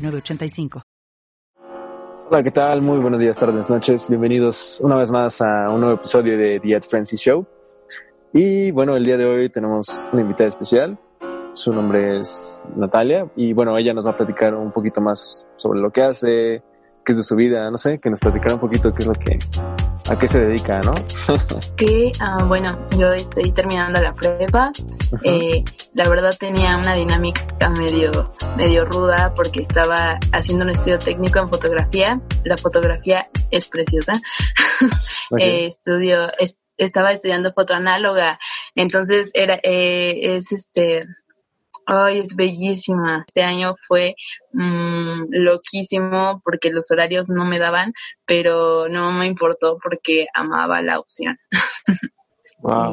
906985. Hola, ¿qué tal? Muy buenos días, tardes, noches. Bienvenidos una vez más a un nuevo episodio de The Ed Francis Show. Y bueno, el día de hoy tenemos una invitada especial. Su nombre es Natalia y bueno, ella nos va a platicar un poquito más sobre lo que hace, qué es de su vida, no sé, que nos platicara un poquito qué es lo que, a qué se dedica, ¿no? que, ah, bueno, yo estoy terminando la prepa. Eh, la verdad tenía una dinámica medio, medio ruda porque estaba haciendo un estudio técnico en fotografía. La fotografía es preciosa. Eh, estudio, estaba estudiando fotoanáloga. Entonces era, eh, es este, Ay, es bellísima. Este año fue mmm, loquísimo porque los horarios no me daban, pero no me importó porque amaba la opción.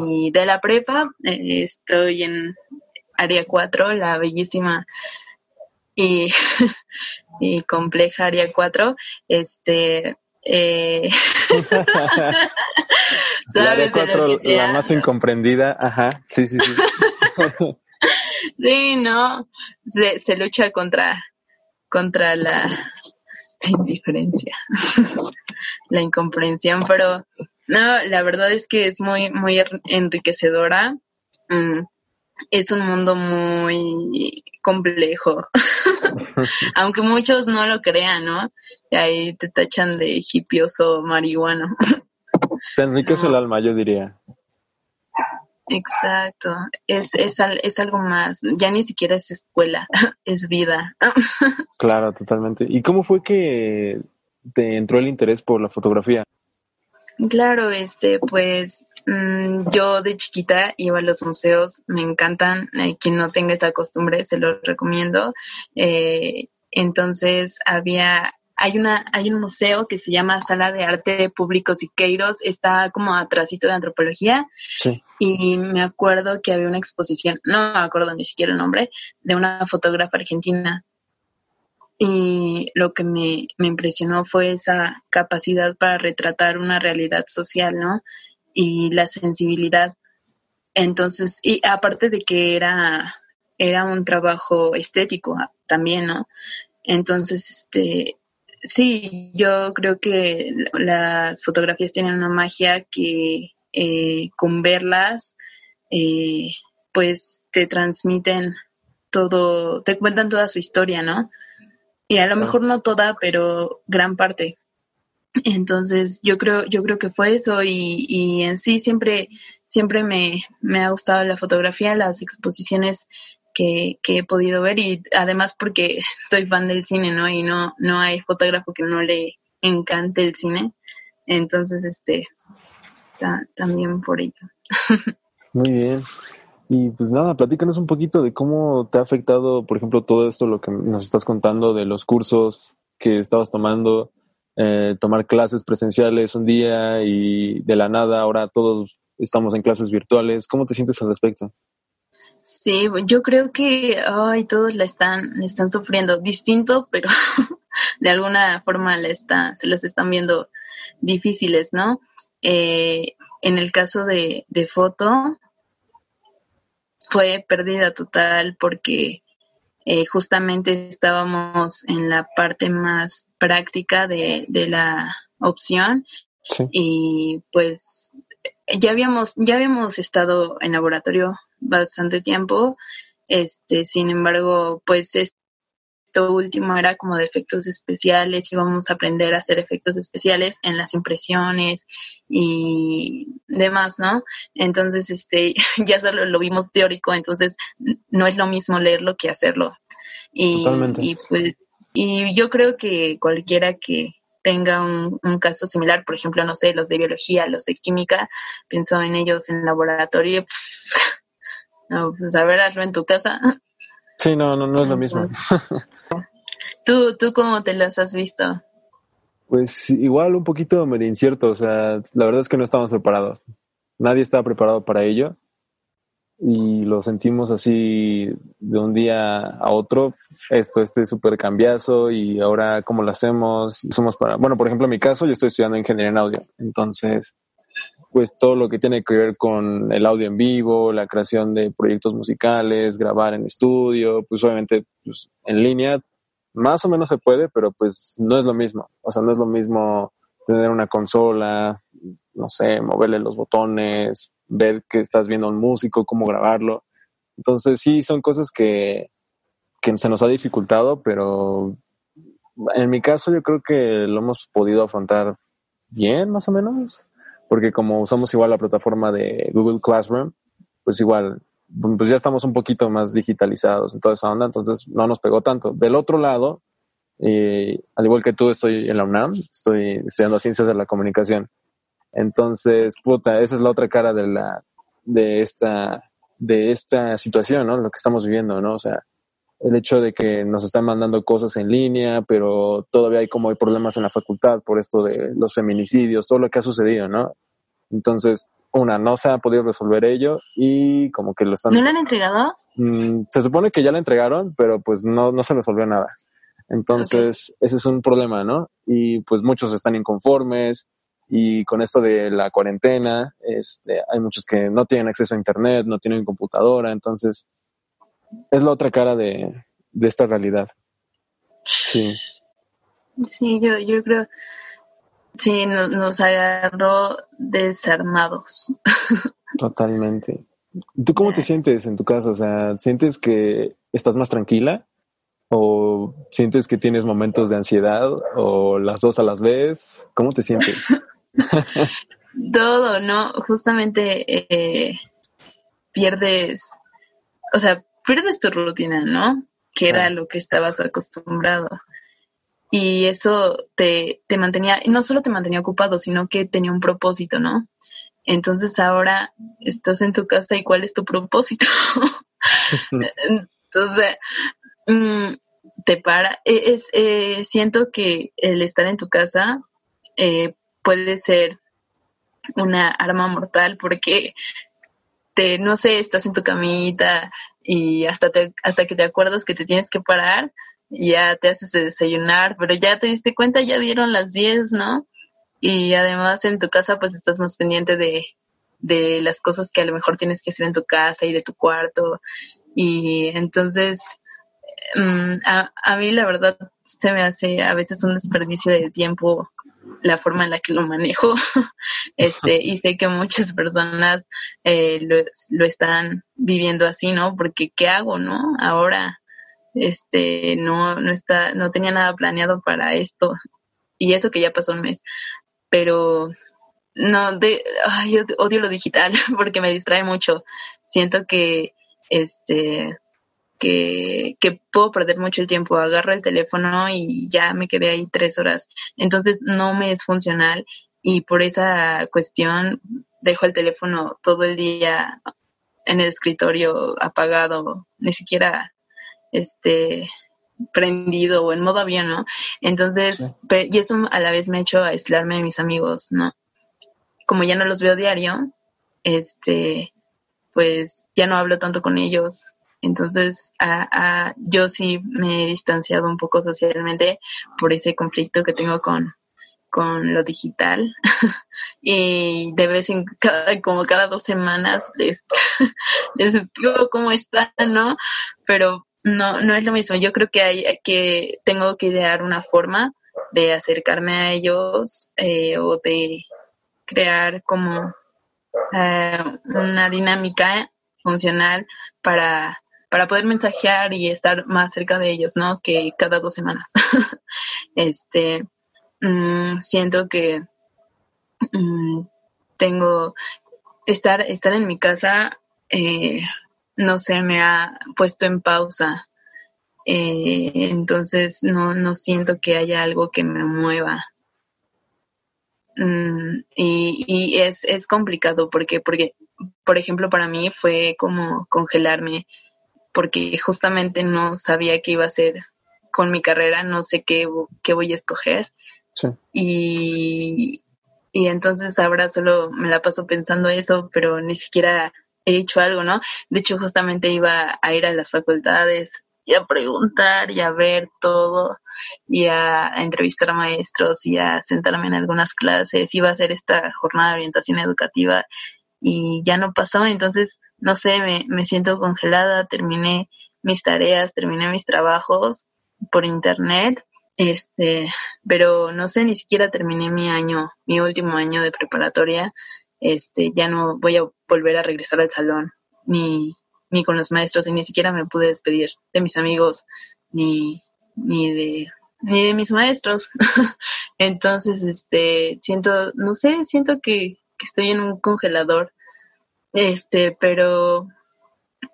Y de la prepa eh, estoy en área 4, la bellísima y, y compleja área 4. Este, eh... la área 4, la más incomprendida, ajá, sí, sí, sí. Sí, no, se, se lucha contra, contra la indiferencia, la incomprensión, pero no, la verdad es que es muy, muy enriquecedora. Mm, es un mundo muy complejo, aunque muchos no lo crean, ¿no? Y ahí te tachan de hipioso marihuano. Te enriquece el alma, yo diría. Exacto, es, es, es algo más, ya ni siquiera es escuela, es vida. Claro, totalmente. ¿Y cómo fue que te entró el interés por la fotografía? Claro, este, pues mm, yo de chiquita iba a los museos, me encantan, quien no tenga esa costumbre se lo recomiendo. Eh, entonces había hay una hay un museo que se llama Sala de Arte Público Siqueiros, está como atrásito de antropología. Sí. Y me acuerdo que había una exposición, no me acuerdo ni siquiera el nombre, de una fotógrafa argentina. Y lo que me, me impresionó fue esa capacidad para retratar una realidad social, ¿no? Y la sensibilidad. Entonces, y aparte de que era, era un trabajo estético también, ¿no? Entonces, este, Sí, yo creo que las fotografías tienen una magia que eh, con verlas, eh, pues te transmiten todo, te cuentan toda su historia, ¿no? Y a lo mejor no toda, pero gran parte. Entonces, yo creo, yo creo que fue eso y, y en sí siempre, siempre me, me ha gustado la fotografía, las exposiciones que, he podido ver y además porque soy fan del cine, ¿no? Y no, no hay fotógrafo que no le encante el cine. Entonces, este, también por ello. Muy bien. Y pues nada, platícanos un poquito de cómo te ha afectado, por ejemplo, todo esto, lo que nos estás contando de los cursos que estabas tomando, eh, tomar clases presenciales un día y de la nada ahora todos estamos en clases virtuales. ¿Cómo te sientes al respecto? Sí, yo creo que ay, todos la están, están sufriendo distinto, pero de alguna forma la está, se las están viendo difíciles, ¿no? Eh, en el caso de, de foto, fue pérdida total porque eh, justamente estábamos en la parte más práctica de, de la opción y pues ya habíamos, ya habíamos estado en laboratorio bastante tiempo. Este, sin embargo, pues esto último era como de efectos especiales, íbamos a aprender a hacer efectos especiales en las impresiones y demás, ¿no? Entonces, este, ya solo lo vimos teórico, entonces no es lo mismo leerlo que hacerlo. Y, y pues, y yo creo que cualquiera que, tenga un, caso similar, por ejemplo, no sé, los de biología, los de química, pienso en ellos en laboratorio, no, pues a ver, hazlo en tu casa. Sí, no, no, no es lo mismo. ¿Tú, ¿Tú cómo te las has visto? Pues igual un poquito medio incierto, o sea, la verdad es que no estábamos preparados. Nadie estaba preparado para ello y lo sentimos así de un día a otro, esto, este súper cambiazo y ahora cómo lo hacemos, somos para, bueno, por ejemplo, en mi caso, yo estoy estudiando ingeniería en audio, entonces, pues todo lo que tiene que ver con el audio en vivo, la creación de proyectos musicales, grabar en estudio, pues obviamente pues, en línea, más o menos se puede, pero pues no es lo mismo, o sea, no es lo mismo tener una consola, no sé, moverle los botones, ver que estás viendo a un músico, cómo grabarlo. Entonces sí, son cosas que, que se nos ha dificultado, pero en mi caso yo creo que lo hemos podido afrontar bien, más o menos, porque como usamos igual la plataforma de Google Classroom, pues igual, pues ya estamos un poquito más digitalizados en toda esa onda, entonces no nos pegó tanto. Del otro lado, eh, al igual que tú, estoy en la UNAM, estoy estudiando ciencias de la comunicación. Entonces, puta, esa es la otra cara de la, de esta, de esta situación, ¿no? Lo que estamos viviendo, ¿no? O sea, el hecho de que nos están mandando cosas en línea, pero todavía hay como hay problemas en la facultad por esto de los feminicidios, todo lo que ha sucedido, ¿no? Entonces, una, no se ha podido resolver ello y como que lo están... ¿No lo han entregado? Mm, se supone que ya lo entregaron, pero pues no, no se resolvió nada. Entonces, ese es un problema, ¿no? Y pues muchos están inconformes, y con esto de la cuarentena, este, hay muchos que no tienen acceso a internet, no tienen computadora, entonces es la otra cara de, de esta realidad. Sí. Sí, yo, yo creo, sí, nos, nos agarró desarmados. Totalmente. ¿Tú cómo te sientes en tu caso? O sea, ¿sientes que estás más tranquila? ¿O sientes que tienes momentos de ansiedad? ¿O las dos a las vez? ¿Cómo te sientes? Todo, ¿no? Justamente eh, pierdes, o sea, pierdes tu rutina, ¿no? Que era lo que estabas acostumbrado. Y eso te, te mantenía, no solo te mantenía ocupado, sino que tenía un propósito, ¿no? Entonces ahora estás en tu casa y cuál es tu propósito. Entonces, mm, te para. E, es, eh, siento que el estar en tu casa eh, puede ser una arma mortal porque te, no sé, estás en tu camita y hasta te, hasta que te acuerdas que te tienes que parar, ya te haces de desayunar, pero ya te diste cuenta, ya dieron las 10, ¿no? Y además en tu casa pues estás más pendiente de, de las cosas que a lo mejor tienes que hacer en tu casa y de tu cuarto. Y entonces, mm, a, a mí la verdad se me hace a veces un desperdicio de tiempo la forma en la que lo manejo. Este y sé que muchas personas eh, lo, lo, están viviendo así no porque qué hago no ahora este no no está no tenía nada planeado para esto. Y eso que ya pasó un mes. Pero no de ay, odio lo digital porque me distrae mucho. Siento que este que, que puedo perder mucho el tiempo. Agarro el teléfono y ya me quedé ahí tres horas. Entonces no me es funcional y por esa cuestión dejo el teléfono todo el día en el escritorio apagado, ni siquiera este prendido o en modo avión, ¿no? Entonces, y eso a la vez me ha hecho aislarme de mis amigos, ¿no? Como ya no los veo diario, este, pues ya no hablo tanto con ellos, entonces, a, yo sí me he distanciado un poco socialmente por ese conflicto que tengo con, con lo digital y de vez en cada, como cada dos semanas les, les escribo cómo están, ¿no? Pero no, no es lo mismo. Yo creo que hay que tengo que idear una forma de acercarme a ellos eh, o de crear como eh, una dinámica funcional para para poder mensajear y estar más cerca de ellos, ¿no? Que cada dos semanas. este, mm, siento que mm, tengo, estar, estar en mi casa, eh, no sé, me ha puesto en pausa. Eh, entonces no, no siento que haya algo que me mueva. Mm, y, y es, es complicado porque, porque, por ejemplo, para mí fue como congelarme porque justamente no sabía que iba a ser con mi carrera, no sé qué, qué voy a escoger. Y, y entonces ahora solo me la paso pensando eso, pero ni siquiera he hecho algo, ¿no? De hecho, justamente iba a ir a las facultades y a preguntar y a ver todo y a, entrevistar a maestros y a sentarme en algunas clases. Iba a hacer esta jornada de orientación educativa y ya no pasó. Entonces, no sé, me, siento congelada, terminé mis tareas, terminé mis trabajos por internet, este, pero no sé, ni siquiera terminé mi año, mi último año de preparatoria, este, ya no voy a volver a regresar al salón, ni, ni con los maestros, y ni siquiera me pude despedir de mis amigos, ni, ni de, ni de mis maestros. Entonces, este, siento, no sé, siento que, que estoy en un congelador, este, pero,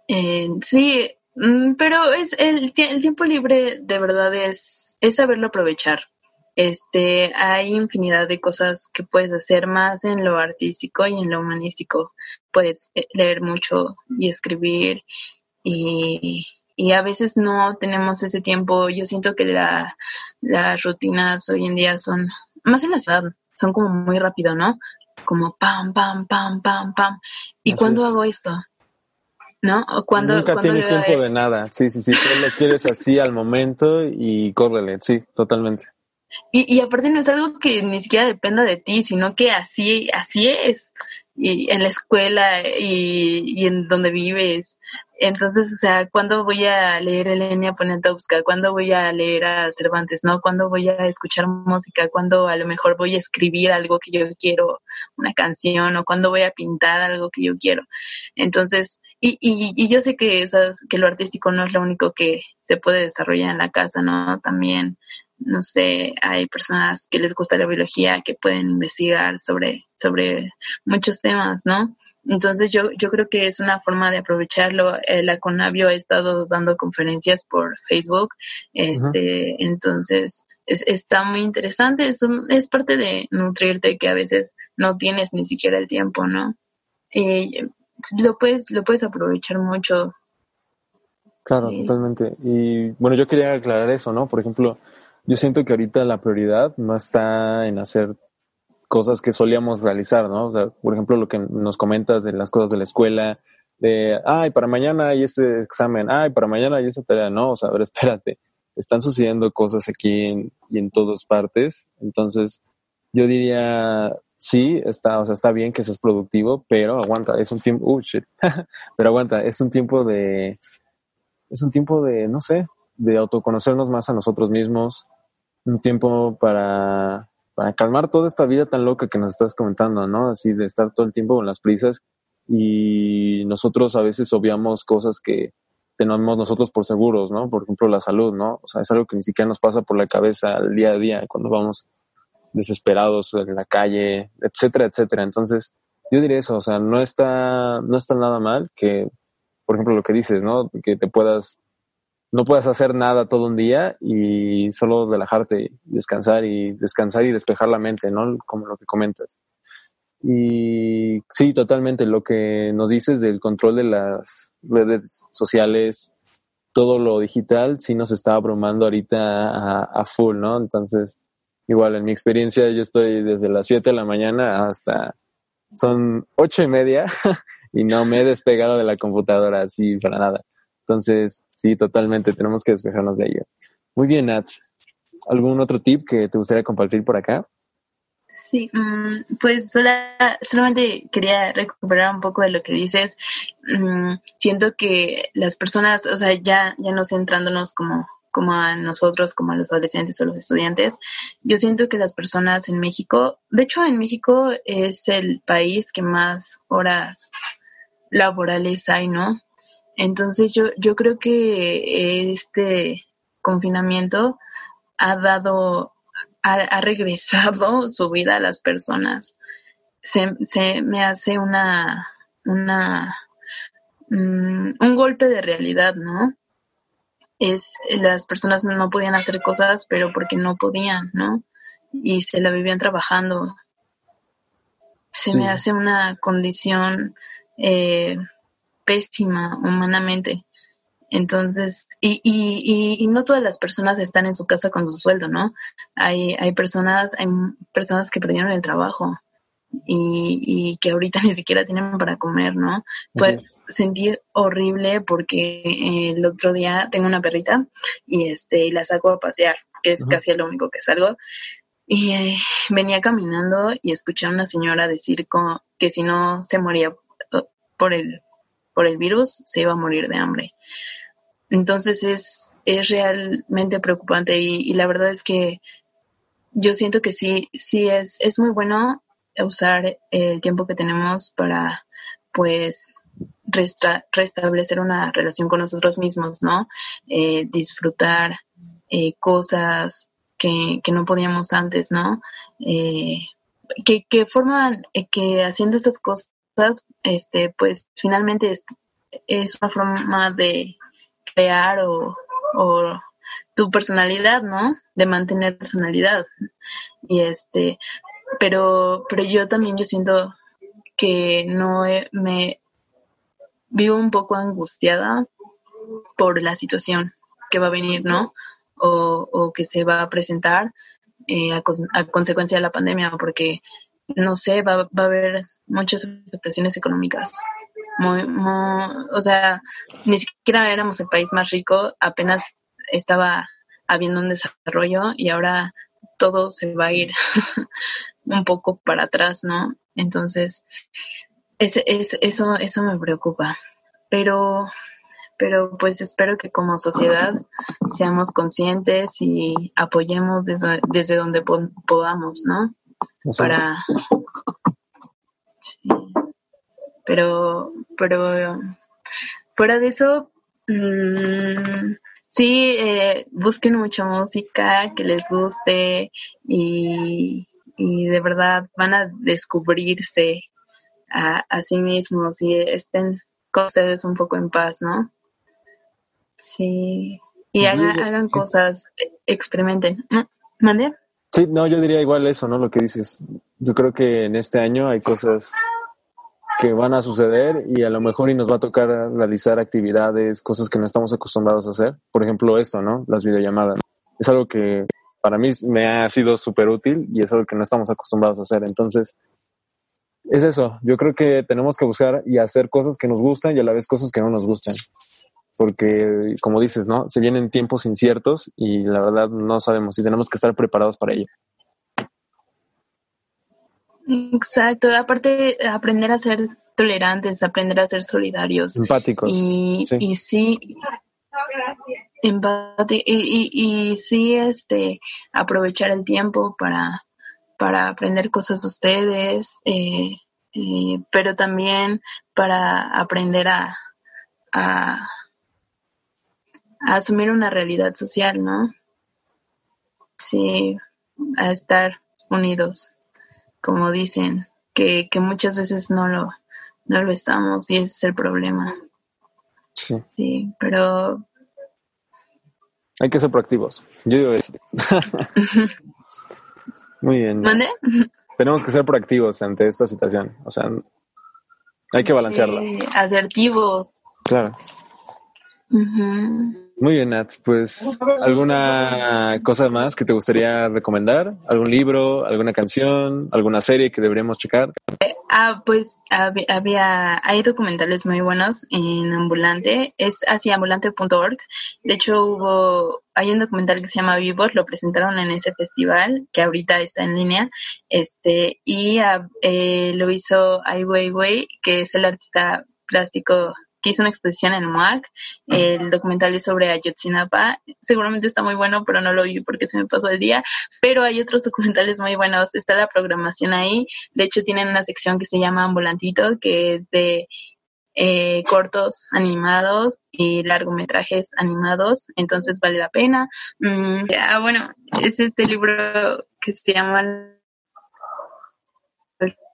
eh, sí, Mm, pero es el, el, tiempo libre de verdad es, es saberlo aprovechar. Este, hay infinidad de cosas que puedes hacer más en lo artístico y en lo humanístico. Puedes eh, leer mucho y escribir y, y a veces no tenemos ese tiempo. Yo siento que la, las rutinas hoy en día son, más en la ciudad, son como muy rápido, ¿no? Como pam, pam, pam, pam, pam. ¿Y cuándo hago esto? ¿no? Cuando, Nunca tienes tiempo de nada, sí, sí, sí, tú lo quieres así al momento y córrele, sí, totalmente. Y, y aparte no es algo que ni siquiera dependa de ti, sino que así, así es, y en la escuela y, y en donde vives, entonces, o sea, ¿cuándo voy a leer Elenia Ponente a buscar? ¿Cuándo voy a leer a Cervantes? ¿No? ¿Cuándo voy a escuchar música? ¿Cuándo a lo mejor voy a escribir algo que yo quiero, una canción? ¿O cuándo voy a pintar algo que yo quiero? Entonces, y, y, y yo sé que, que lo artístico no es lo único que se puede desarrollar en la casa, ¿no? También, no sé, hay personas que les gusta la biología, que pueden investigar sobre, sobre muchos temas, ¿no? Entonces yo, yo creo que es una forma de aprovecharlo. Eh, la Conavio ha estado dando conferencias por Facebook, este, entonces es, está muy interesante. Es, es parte de nutrirte que a veces no tienes ni siquiera el tiempo, ¿no? Eh, lo puedes, lo puedes aprovechar mucho. Claro, totalmente. Y bueno, yo quería aclarar eso, ¿no? Por ejemplo, yo siento que ahorita la prioridad no está en hacer cosas que solíamos realizar, ¿no? O sea, por ejemplo, lo que nos comentas de las cosas de la escuela, de, ay, para mañana hay ese examen, ay, para mañana hay esa tarea, no, o sea, a ver, espérate, están sucediendo cosas aquí y en todas partes, entonces yo diría, sí, está, o sea, está bien que seas productivo, pero aguanta, es un tiempo, uh, shit, pero aguanta, es un tiempo de, es un tiempo de, no sé, de autoconocernos más a nosotros mismos, un tiempo para para calmar toda esta vida tan loca que nos estás comentando, ¿no? Así de estar todo el tiempo con las prisas y nosotros a veces obviamos cosas que tenemos nosotros por seguros, ¿no? Por ejemplo, la salud, ¿no? O sea, es algo que ni siquiera nos pasa por la cabeza al día a día cuando vamos desesperados en la calle, etcétera, etcétera. Entonces, yo diría eso, o sea, no está, no está nada mal que, por ejemplo, lo que dices, ¿no? Que te puedas no puedes hacer nada todo un día y solo relajarte, descansar y descansar y despejar la mente, ¿no? Como lo que comentas. Y sí, totalmente lo que nos dices del control de las redes sociales, todo lo digital, sí nos está abrumando ahorita a, a full, ¿no? Entonces, igual en mi experiencia, yo estoy desde las 7 de la mañana hasta son ocho y media y no me he despegado de la computadora así para nada. Entonces, sí, totalmente, tenemos que despejarnos de ello. Muy bien, Nat. ¿Algún otro tip que te gustaría compartir por acá? Sí, mm, pues solamente quería recuperar un poco de lo que dices. Mm, siento que las personas, o sea, ya, ya no centrándonos como, como a nosotros, como a los adolescentes o los estudiantes, yo siento que las personas en México, de hecho en México es el país que más horas laborales hay, ¿no? Entonces yo, yo creo que este confinamiento ha dado, ha, regresado su vida a las personas. Se, se me hace una, una, mm, un golpe de realidad, ¿no? Es, las personas no podían hacer cosas, pero porque no podían, ¿no? Y se la vivían trabajando. Se me hace una condición eh, pésima humanamente. Entonces, y, y, y, no todas las personas están en su casa con su sueldo, ¿no? Hay, hay personas, hay personas que perdieron el trabajo y, y que ahorita ni siquiera tienen para comer, ¿no? Fue sentir horrible porque eh, el otro día tengo una perrita y este, y la saco a pasear, que es casi lo único que salgo. Y eh, venía caminando y escuché a una señora decir que si no se moría por el, por el virus, se iba a morir de hambre. Entonces es, es realmente preocupante y, la verdad es que yo siento que sí, sí es, es muy bueno usar el tiempo que tenemos para pues restablecer una relación con nosotros mismos, ¿no? Eh, disfrutar eh, cosas que, que, no podíamos antes, ¿no? Eh, que, que forman, que haciendo esas cosas, este, pues finalmente es, una forma de, crear o, tu personalidad, ¿no? De mantener personalidad. Y este, pero, pero yo también yo siento que no me vivo un poco angustiada por la situación que va a venir, ¿no? O, que se va a presentar eh, a, consecuencia de la pandemia, porque, no sé, va, va a haber muchas afectaciones económicas muy, o sea, ni siquiera éramos el país más rico, apenas estaba habiendo un desarrollo y ahora todo se va a ir un poco para atrás, ¿no? Entonces, eso, eso me preocupa. Pero, pero pues espero que como sociedad seamos conscientes y apoyemos desde, desde donde podamos, ¿no? Para... Pero, pero fuera de eso, mmm, sí, eh, busquen mucha música que les guste y, y de verdad van a descubrirse a, a sí mismos y estén con ustedes un poco en paz, ¿no? Sí. Y hagan, hagan cosas, experimenten. ¿Mande? Sí, no, yo diría igual eso, ¿no? Lo que dices. Yo creo que en este año hay cosas que van a suceder y a lo mejor y nos va a tocar realizar actividades, cosas que no estamos acostumbrados a hacer. Por ejemplo, esto, ¿no? Las videollamadas. Es algo que para mí me ha sido súper útil y es algo que no estamos acostumbrados a hacer. Entonces, es eso. Yo creo que tenemos que buscar y hacer cosas que nos gustan y a la vez cosas que no nos gustan. Porque, como dices, ¿no? Se vienen tiempos inciertos y la verdad no sabemos y tenemos que estar preparados para ello. Exacto, aparte aprender a ser tolerantes, aprender a ser solidarios. Empáticos. Y sí, y, sí y, y, sí, este, aprovechar el tiempo para, para aprender cosas ustedes, eh, eh, pero también para aprender a, a, a asumir una realidad social, ¿no? Sí, a estar unidos como dicen, que, que muchas veces no lo, no lo estamos y ese es el problema. Sí. Sí, pero... Hay que ser proactivos. Yo digo eso. Muy bien. ¿Mande? Tenemos que ser proactivos ante esta situación. O sea, hay que balancearla. Sí, asertivos. Claro. Muy bien, Nat. Pues, ¿alguna cosa más que te gustaría recomendar? ¿Algún libro, alguna canción, alguna serie que deberíamos checar? ah, pues había, hay documentales muy buenos en Ambulante, es hacia ambulante.org. De hecho, hubo, hay un documental que se llama Vivos, lo presentaron en ese festival, que ahorita está en línea, este, y ah, eh, lo hizo Ai Weiwei, que es el artista plástico que hizo una exposición en MUAC. El documental es sobre Ayotzinapa. Seguramente está muy bueno, pero no lo vi porque se me pasó el día. Pero hay otros documentales muy buenos. Está la programación ahí. De hecho, tienen una sección que se llama Ambulantito, que es de eh, cortos animados y largometrajes animados, entonces vale la pena. Mm, ah, bueno, es este libro que se llama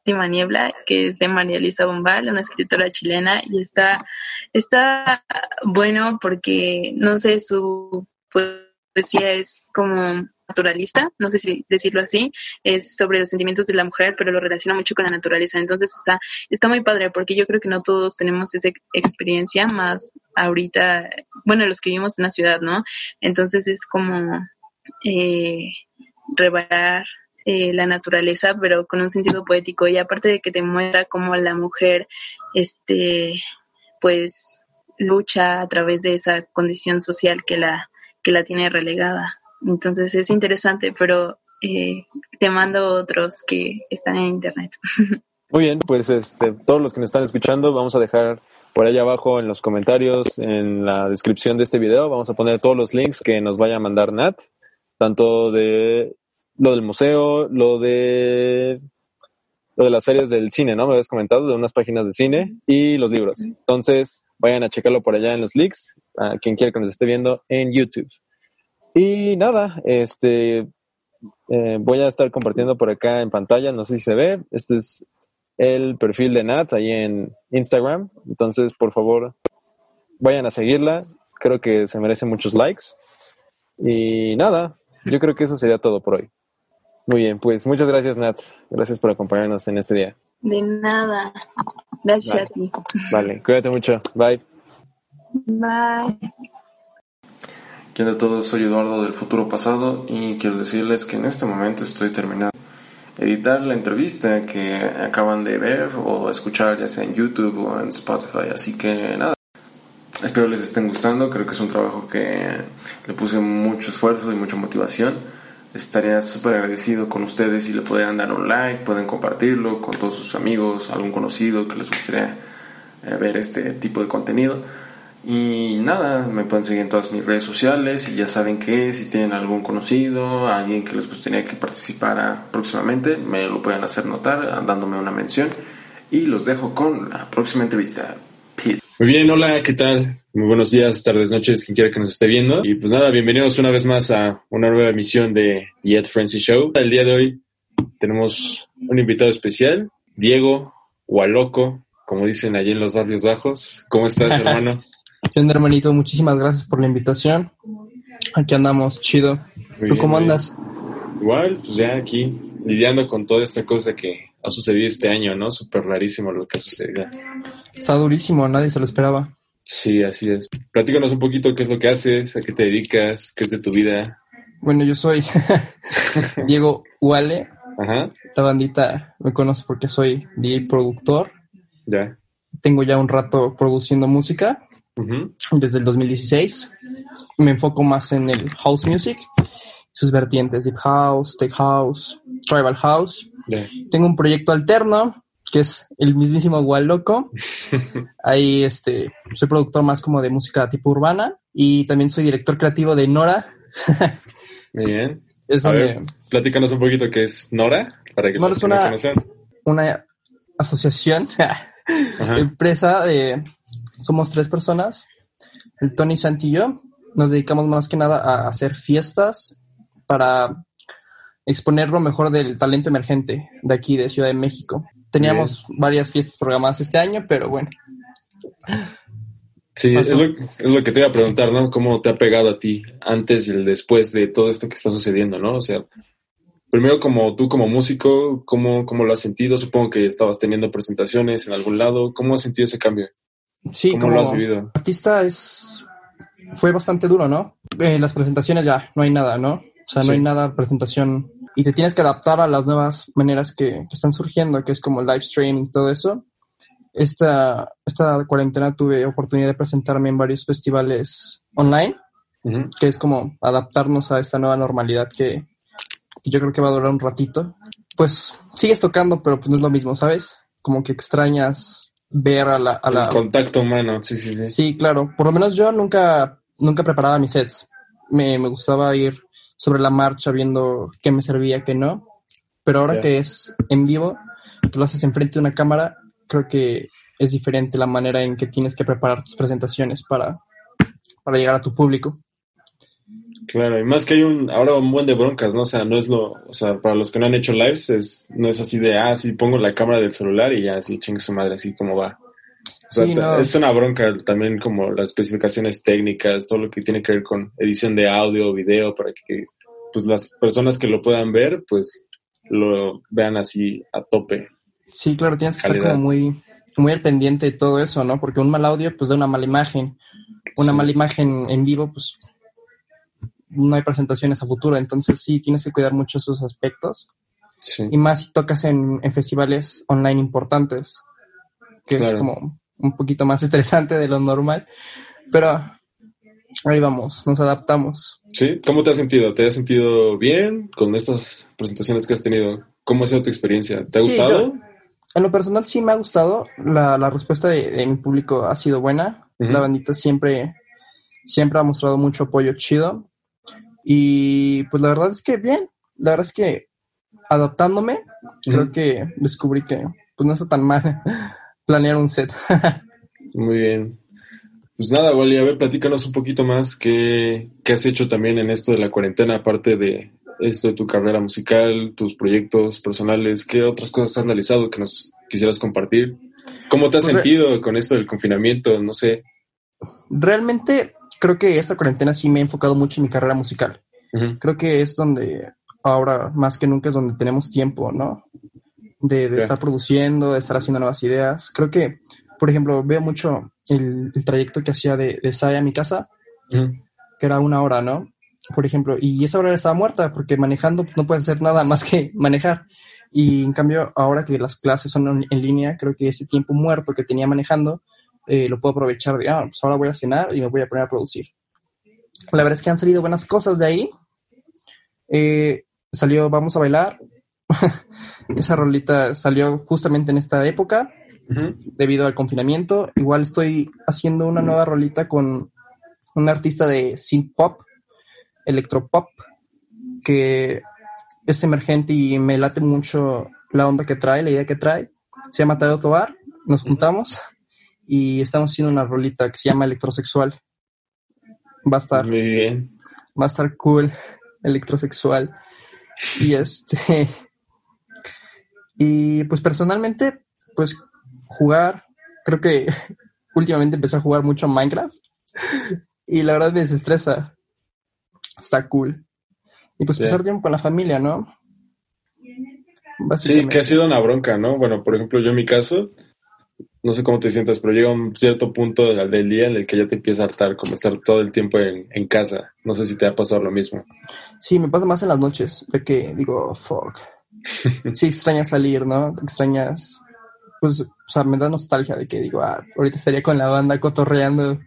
Niebla, que es de María Elisa Bombal, una escritora chilena, y está, está bueno porque, no sé, su poesía es como naturalista, no sé si decirlo así, es sobre los sentimientos de la mujer, pero lo relaciona mucho con la naturaleza. Entonces está, está muy padre porque yo creo que no todos tenemos esa experiencia, más ahorita, bueno, los que vivimos en la ciudad, ¿no? Entonces es como eh, reparar eh, la naturaleza, pero con un sentido poético y aparte de que te muestra cómo la mujer, este, pues lucha a través de esa condición social que la que la tiene relegada. Entonces es interesante, pero eh, te mando otros que están en internet. Muy bien, pues este, todos los que nos están escuchando, vamos a dejar por allá abajo en los comentarios, en la descripción de este video, vamos a poner todos los links que nos vaya a mandar Nat, tanto de lo del museo, lo de lo de las ferias del cine, ¿no? Me habías comentado de unas páginas de cine y los libros. Entonces, vayan a checarlo por allá en los links, a quien quiera que nos esté viendo en YouTube. Y nada, este eh, voy a estar compartiendo por acá en pantalla, no sé si se ve, este es el perfil de Nat ahí en Instagram, entonces por favor vayan a seguirla, creo que se merece muchos likes. Y nada, yo creo que eso sería todo por hoy. Muy bien, pues muchas gracias Nat, gracias por acompañarnos en este día. De nada, gracias a ti. Vale, cuídate mucho, bye. Bye. ¿Qué a todos? Soy Eduardo del Futuro Pasado y quiero decirles que en este momento estoy terminando editar la entrevista que acaban de ver o escuchar ya sea en YouTube o en Spotify, así que nada. Espero les estén gustando, creo que es un trabajo que le puse mucho esfuerzo y mucha motivación. Estaría súper agradecido con ustedes si le pueden dar un like, pueden compartirlo con todos sus amigos, algún conocido que les gustaría eh, ver este tipo de contenido. Y nada, me pueden seguir en todas mis redes sociales y ya saben que si tienen algún conocido, alguien que les gustaría que participara próximamente, me lo pueden hacer notar dándome una mención. Y los dejo con la próxima entrevista. Muy bien, hola, ¿qué tal? Muy buenos días, tardes, noches, quien quiera que nos esté viendo. Y pues nada, bienvenidos una vez más a una nueva emisión de Yet Frenzy Show. El día de hoy tenemos un invitado especial, Diego Hualoco, como dicen allí en los barrios bajos. ¿Cómo estás, hermano? ¿Qué hermanito? Muchísimas gracias por la invitación. Aquí andamos, chido. ¿Tú cómo andas? Igual, pues ya aquí, lidiando con toda esta cosa que ha sucedido este año, ¿no? Súper rarísimo lo que ha sucedido. Está durísimo, nadie se lo esperaba. Sí, así es. Platícanos un poquito qué es lo que haces, a qué te dedicas, qué es de tu vida. Bueno, yo soy Diego Uale. Ajá. La bandita me conoce porque soy DJ productor. Ya. Tengo ya un rato produciendo música desde el 2016. Me enfoco más en el house music, sus vertientes, deep house, tech house, tribal house. Tengo un proyecto alterno que es el mismísimo Loco. Ahí este, soy productor más como de música tipo urbana y también soy director creativo de Nora. Muy bien. Es platícanos un poquito qué es Nora, para que Nora es una, una asociación, empresa de somos tres personas, el Tony Santi y yo. Nos dedicamos más que nada a hacer fiestas para exponer lo mejor del talento emergente de aquí, de Ciudad de México. Teníamos varias fiestas programadas este año, pero bueno. Sí, es lo, que te iba a preguntar, ¿no? ¿Cómo te ha pegado a ti antes y el después de todo esto que está sucediendo, ¿no? O sea, primero como tú como músico, ¿cómo, cómo lo has sentido? Supongo que estabas teniendo presentaciones en algún lado. ¿Cómo has sentido ese cambio? Sí, como lo has vivido? Artista es fue bastante duro, ¿no? En las presentaciones ya no hay nada, ¿no? O sea, no hay nada presentación y te tienes que adaptar a las nuevas maneras que, están surgiendo, que es como el live stream y todo eso. Esta, esta cuarentena tuve oportunidad de presentarme en varios festivales online, que es como adaptarnos a esta nueva normalidad que, que, yo creo que va a durar un ratito. Pues sigues tocando, pero pues no es lo mismo, ¿sabes? Como que extrañas ver a la... A El contacto humano, sí, sí, sí. Sí, claro. Por lo menos yo nunca, nunca preparaba mis sets. Me, gustaba ir sobre la marcha viendo qué me servía, qué no. Pero ahora que es en vivo, lo haces enfrente de una cámara, creo que es diferente la manera en que tienes que preparar tus presentaciones para, para llegar a tu público. Claro, y más que hay un, ahora un buen de broncas, ¿no? O sea, no es lo, o sea, para los que no han hecho lives, es, no es así de, ah, sí, pongo la cámara del celular y ya, así, chingue su madre, así como va. O sea, es una bronca también como las especificaciones técnicas, todo lo que tiene que ver con edición de audio, video, para que pues las personas que lo puedan ver, pues lo vean así a tope. Sí, claro, tienes que estar como muy, muy al pendiente de todo eso, ¿no? Porque un mal audio, pues da una mala imagen. Una mala imagen en vivo, pues no hay presentaciones a futuro. Entonces sí, tienes que cuidar mucho esos aspectos. Sí. Y más si tocas en, festivales online importantes, que es como un poquito más estresante de lo normal. Pero ahí vamos, nos adaptamos. Sí, ¿cómo te has sentido? ¿Te has sentido bien con estas presentaciones que has tenido? ¿Cómo ha sido tu experiencia? ¿Te ha gustado? en lo personal sí me ha gustado. La, la respuesta de, mi público ha sido buena. La bandita siempre, siempre ha mostrado mucho apoyo chido. Y pues la verdad es que bien. La verdad es que adaptándome, creo que descubrí que pues no está tan mal planear un set. Muy bien. Pues nada, Wally, a ver, platícanos un poquito más qué, qué has hecho también en esto de la cuarentena, aparte de esto de tu carrera musical, tus proyectos personales, qué otras cosas has analizado que nos quisieras compartir. ¿Cómo te has pues sentido con esto del confinamiento? No sé. Realmente creo que esta cuarentena sí me ha enfocado mucho en mi carrera musical. Creo que es donde ahora más que nunca es donde tenemos tiempo, ¿no? De, estar produciendo, de estar haciendo nuevas ideas. Creo que, por ejemplo, veo mucho el, trayecto que hacía de, de Saya a mi casa, que era una hora, ¿no? Por ejemplo, y esa hora estaba muerta porque manejando no puedes hacer nada más que manejar. Y en cambio, ahora que las clases son en, línea, creo que ese tiempo muerto que tenía manejando eh, lo puedo aprovechar de, ah, pues ahora voy a cenar y me voy a poner a producir. La verdad es que han salido buenas cosas de ahí. Eh, salió Vamos a bailar. Esa rolita salió justamente en esta época, debido al confinamiento. Igual estoy haciendo una nueva rolita con un artista de synth pop, electropop, que es emergente y me late mucho la onda que trae, la idea que trae. Se llama Tadeo Tobar. Nos juntamos y estamos haciendo una rolita que se llama Electrosexual. Va a estar. Muy bien. Va a estar cool. Electrosexual. Y este. Y pues personalmente, pues jugar. Creo que últimamente empecé a jugar mucho Minecraft. Y la verdad me desestresa. Está cool. Y pues pasar tiempo con la familia, ¿no? Sí, que ha sido una bronca, ¿no? Bueno, por ejemplo, yo en mi caso, no sé cómo te sientas, pero llega un cierto punto del, día en el que ya te empieza a hartar, como estar todo el tiempo en, casa. No sé si te ha pasado lo mismo. Sí, me pasa más en las noches, de que digo, fuck. Sí, extrañas salir, ¿no? Extrañas, pues, o sea, me da nostalgia de que digo, ah, ahorita estaría con la banda cotorreando,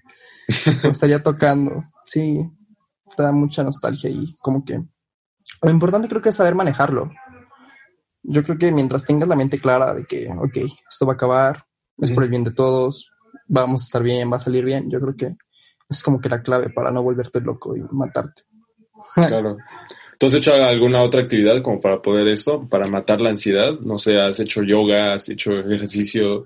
o estaría tocando. Sí, da mucha nostalgia y como que lo importante creo que es saber manejarlo. Yo creo que mientras tengas la mente clara de que, ok, esto va a acabar, es por el bien de todos, vamos a estar bien, va a salir bien. Yo creo que es como que la clave para no volverte loco y matarte. Claro. ¿Tú has hecho alguna otra actividad como para poder esto, para matar la ansiedad? No sé, ¿has hecho yoga, has hecho ejercicio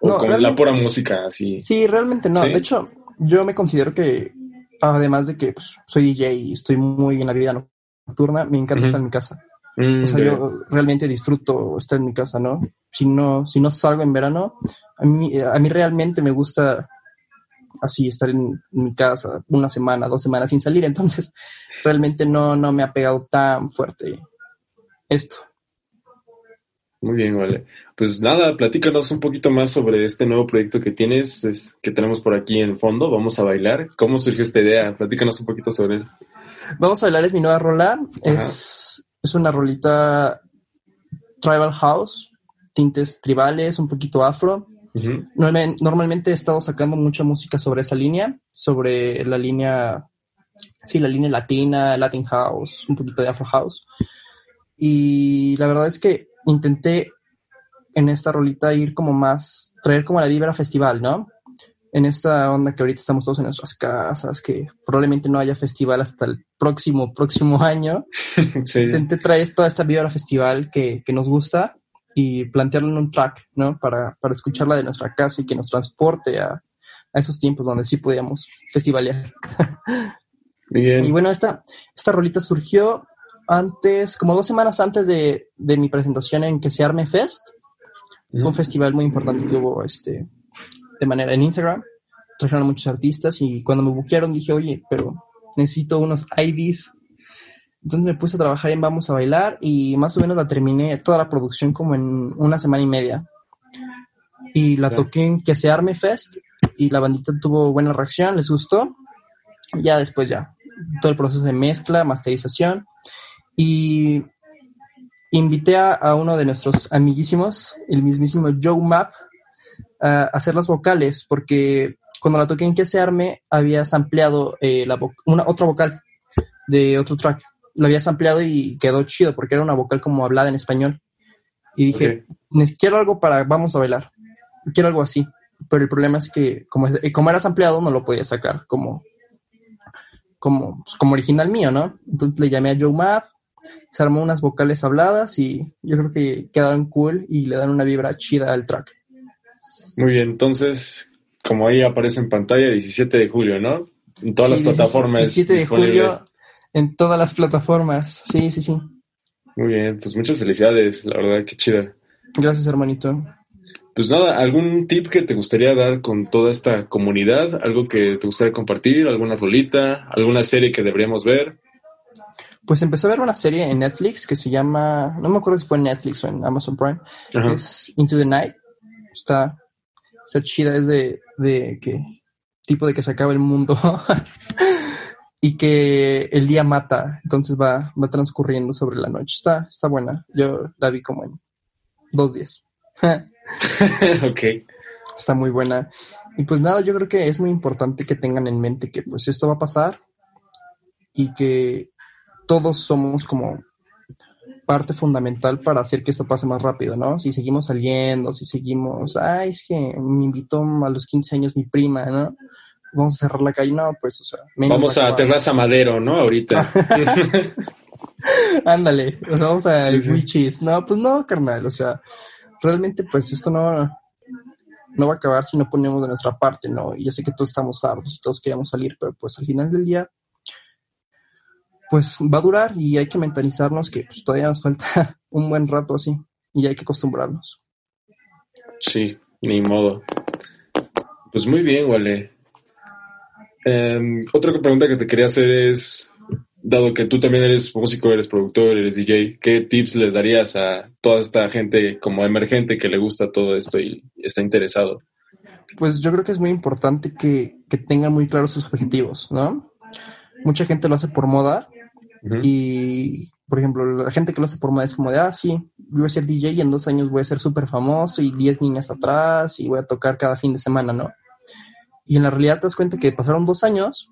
o con la pura música así? Sí, realmente no. De hecho, yo me considero que, además de que pues, soy DJ y estoy muy en la vida nocturna, me encanta estar en mi casa. Mm, o sea, yo realmente disfruto estar en mi casa, ¿no? Si no, si no salgo en verano, a mí, a mí realmente me gusta así estar en, mi casa una semana, dos semanas sin salir, entonces realmente no, no me ha pegado tan fuerte esto. Muy bien, vale. Pues nada, platícanos un poquito más sobre este nuevo proyecto que tienes, que tenemos por aquí en fondo. Vamos a bailar. ¿Cómo surgió esta idea? Platícanos un poquito sobre él. Vamos a bailar es mi nueva rola. Es, es una rolita tribal house, tintes tribales, un poquito afro. Normalmente he estado sacando mucha música sobre esa línea, sobre la línea, sí, la línea latina, Latin house, un poquito de afro house. Y la verdad es que intenté en esta rolita ir como más, traer como la vibra festival, ¿no? En esta onda que ahorita estamos todos en nuestras casas, que probablemente no haya festival hasta el próximo, próximo año. Intenté traer toda esta vibra festival que, que nos gusta y plantearlo en un track, ¿no? Para, para escucharla de nuestra casa y que nos transporte a, a esos tiempos donde sí podíamos festivalear. Bien. Y bueno, esta, esta rolita surgió antes, como dos semanas antes de, de mi presentación en Que se arme Fest, un festival muy importante que hubo este, de manera en Instagram. Trajeron muchos artistas y cuando me buquearon dije, oye, pero necesito unos IDs Entonces me puse a trabajar en Vamos a Bailar y más o menos la terminé toda la producción como en una semana y media. Y la toqué en Que se Arme Fest y la bandita tuvo buena reacción, les gustó. Ya después ya, todo el proceso de mezcla, masterización. Y invité a, uno de nuestros amiguísimos, el mismísimo Joe Map, a hacer las vocales, porque cuando la toqué en Que se arme, habías ampliado eh, la una, otra vocal de otro track. Lo habías ampliado y quedó chido, porque era una vocal como hablada en español. Y dije, quiero algo para Vamos a bailar. Quiero algo así. Pero el problema es que, como, como eras ampliado, no lo podía sacar como, como, pues, como original mío, ¿no? Entonces le llamé a Joe Map, se armó unas vocales habladas y yo creo que quedaron cool y le dan una vibra chida al track. Muy bien, entonces, como ahí aparece en pantalla, 17 de julio, ¿no? En todas las plataformas. 17 de julio en todas las plataformas, sí, sí, sí. Muy bien, pues muchas felicidades, la verdad, qué chida. Gracias, hermanito. Pues nada, ¿algún tip que te gustaría dar con toda esta comunidad? ¿Algo que te gustaría compartir? ¿Alguna rolita? ¿Alguna serie que deberíamos ver? Pues empecé a ver una serie en Netflix que se llama, no me acuerdo si fue en Netflix o en Amazon Prime, que es Into the Night. Está, está chida, es de, de que tipo de que se acaba el mundo y que el día mata, entonces va, va transcurriendo sobre la noche. Está, está buena. Yo la vi como en dos días. ok. Está muy buena. Y pues nada, yo creo que es muy importante que tengan en mente que pues esto va a pasar y que todos somos como parte fundamental para hacer que esto pase más rápido, ¿no? Si seguimos saliendo, si seguimos, ay, es que me invitó a los 15 años mi prima, ¿no? Vamos a cerrar la calle, no, pues, o sea. Vamos a Terraza Madero, ¿no? Ahorita. Ándale, vamos a sí, No, pues no, carnal, o sea, realmente pues esto no, no va a acabar si no ponemos de nuestra parte, ¿no? Y yo sé que todos estamos hartos y todos queremos salir, pero pues al final del día, pues va a durar y hay que mentalizarnos que pues, todavía nos falta un buen rato así y hay que acostumbrarnos. Sí, ni modo. Pues muy bien, Wale. Em, otra pregunta que te quería hacer es, dado que tú también eres músico, eres productor, eres DJ, ¿qué tips les darías a toda esta gente como emergente que le gusta todo esto y está interesado? Pues yo creo que es muy importante que, que tengan muy claros sus objetivos, ¿no? Mucha gente lo hace por moda y, por ejemplo, la gente que lo hace por moda es como de, ah, sí, voy a ser DJ y en dos años voy a ser súper famoso y 10 niñas atrás y voy a tocar cada fin de semana, ¿no? Y en la realidad te das cuenta que pasaron dos años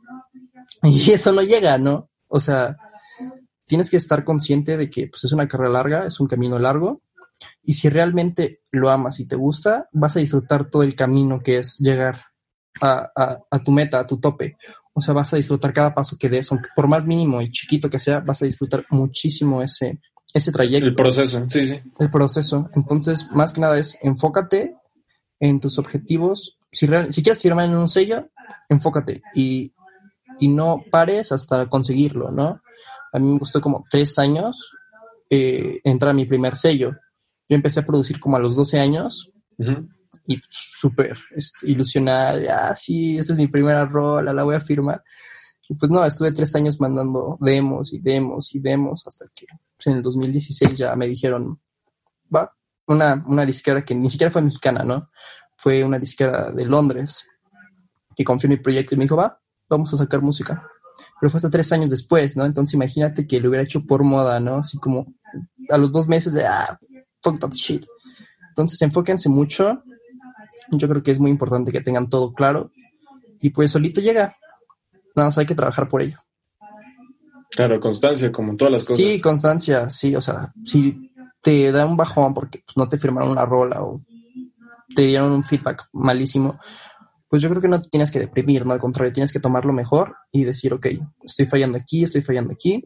y eso no llega, ¿no? O sea, tienes que estar consciente de que pues, es una carrera larga, es un camino largo, y si realmente lo amas y te gusta, vas a disfrutar todo el camino que es llegar a, tu meta, a tu tope. O sea, vas a disfrutar cada paso que des, aunque por más mínimo y chiquito que sea, vas a disfrutar muchísimo ese, ese trayecto. El proceso, sí, sí. El proceso. Entonces, más que nada es enfócate en tus objetivos. Si, si quieres firmar en un sello, enfócate y y no pares hasta conseguirlo, ¿no? A mí me gustó como tres años eh, entrar a mi primer sello. Yo empecé a producir como a los 12 años y súper este, ilusionada, ah, sí, esta es mi primera rola, la voy a firmar. Y pues no, estuve tres años mandando demos y demos y demos hasta que pues, en el 2016 ya me dijeron, va, una, una disquera que ni siquiera fue mexicana, ¿no? Fue una disquera de Londres que confió en mi proyecto y me dijo, va, vamos a sacar música. Pero fue hasta tres años después, ¿no? Entonces imagínate que lo hubiera hecho por moda, ¿no? Así como a los dos meses de, ah, fuck that shit. Entonces enfóquense mucho. Yo creo que es muy importante que tengan todo claro. Y pues solito llega. Nada más hay que trabajar por ello. Claro, constancia, como en todas las cosas. Sí, constancia, sí. O sea, si te da un bajón porque pues, no te firmaron una rola o te dieron un feedback malísimo, pues yo creo que no te tienes que deprimir, ¿no? Al contrario, tienes que tomarlo mejor y decir, ok, estoy fallando aquí, estoy fallando aquí,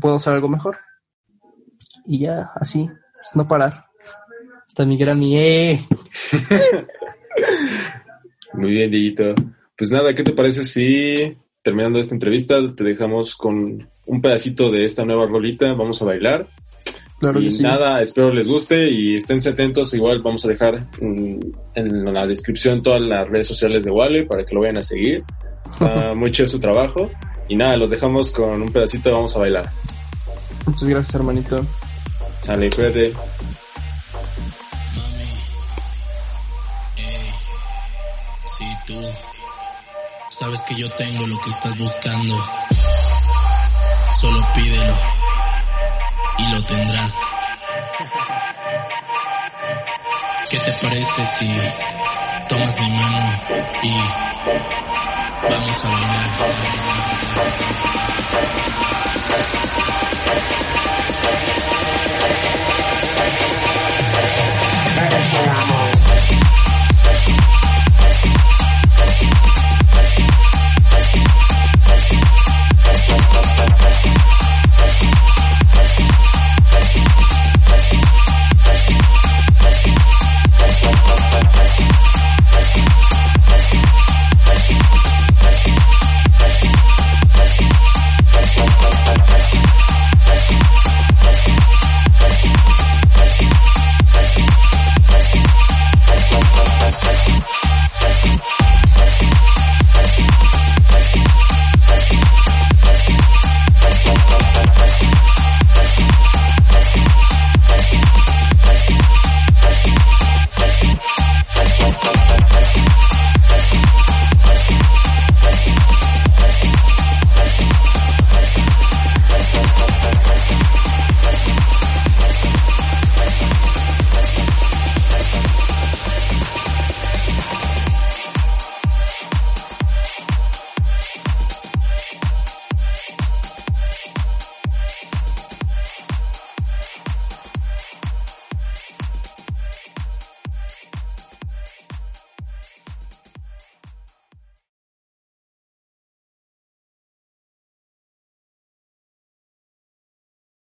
puedo hacer algo mejor. Y ya, así, pues no parar. Hasta mi gran eh. Muy bien, Dieguito. Pues nada, ¿qué te parece si terminando esta entrevista te dejamos con un pedacito de esta nueva rolita? Vamos a bailar y nada, espero les guste y estén atentos. Igual vamos a dejar en, la descripción todas las redes sociales de Wale para que lo vayan a seguir. Está muy chido su trabajo. Y nada, los dejamos con un pedacito, vamos a bailar. Muchas gracias, hermanito. Sale, cuídate. Si tú sabes que yo tengo lo que estás buscando, solo pídelo y lo tendrás. ¿Qué te parece si tomas mi mano y vamos a bailar?